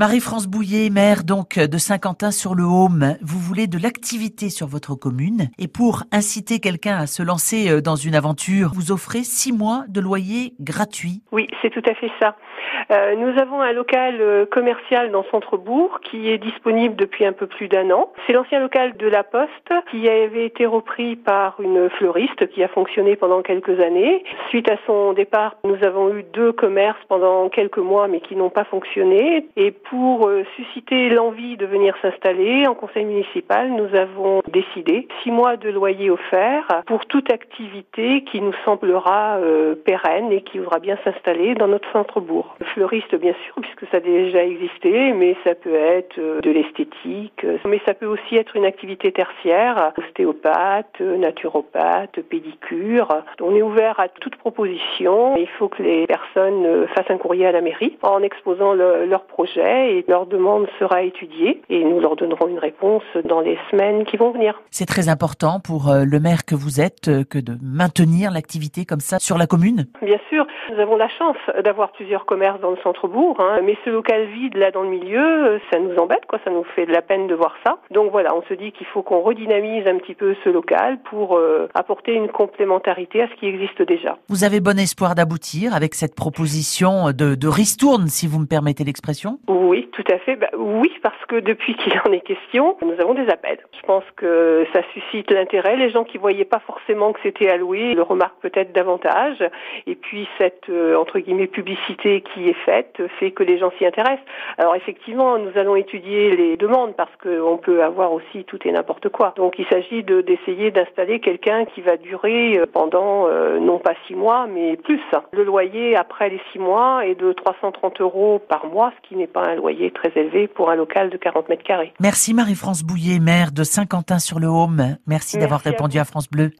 Marie-France Bouillet, maire donc de Saint-Quentin-sur-le-Haume, vous voulez de l'activité sur votre commune et pour inciter quelqu'un à se lancer euh, dans une aventure, vous offrez six mois de loyer gratuit. Oui, c'est tout à fait ça. Euh, nous avons un local euh, commercial dans Centrebourg qui est disponible depuis un peu plus d'un an. C'est l'ancien local de la Poste qui avait été repris par une fleuriste qui a fonctionné pendant quelques années. Suite à son départ, nous avons eu deux commerces pendant quelques mois mais qui n'ont pas fonctionné et euh, susciter l'envie de venir s'installer, en conseil municipal, nous avons décidé six mois de loyer offert pour toute activité qui nous semblera euh, pérenne et qui voudra bien s'installer dans notre centre-bourg. Fleuriste, bien sûr, puisque ça a déjà existé, mais ça peut être euh, de l'esthétique, mais ça peut aussi être une activité tertiaire, ostéopathe, naturopathe, pédicure. On est ouvert à toute proposition. Il faut que les personnes fassent un courrier à la mairie en exposant le, leur projet et leur demande sera étudiée et nous leur donnerons une réponse dans les semaines qui vont venir. C'est très important pour euh, le maire que vous êtes euh, que de maintenir l'activité comme ça sur la commune Bien sûr, nous avons la chance d'avoir plusieurs commerces dans le centre-bourg, hein, mais ce local vide là dans le milieu, euh, ça nous embête, quoi, ça nous fait de la peine de voir ça. Donc voilà, on se dit qu'il faut qu'on redynamise un petit peu ce local pour apporter une complémentarité à ce qui existe déjà. Vous avez bon espoir d'aboutir avec cette proposition de, de ristourne, si vous me permettez l'expression oui, tout à fait. Bah, oui, parce que depuis qu'il en est question, nous avons des appels. Je pense que ça suscite l'intérêt. Les gens qui voyaient pas forcément que c'était alloué le remarquent peut-être davantage. Et puis cette euh, entre guillemets publicité qui est faite fait que les gens s'y intéressent. Alors effectivement, nous allons étudier les demandes parce qu'on peut avoir aussi tout et n'importe quoi. Donc il s'agit de d'essayer d'installer quelqu'un qui va durer euh, pendant euh, non pas six mois mais plus. Le loyer après les six mois est de 330 euros par mois, ce qui n'est pas un loyer très élevé pour un local de 40 mètres carrés. Merci Marie-France Bouillet, maire de Saint-Quentin-sur-le-Haume. Merci, Merci d'avoir répondu à, à France Bleu.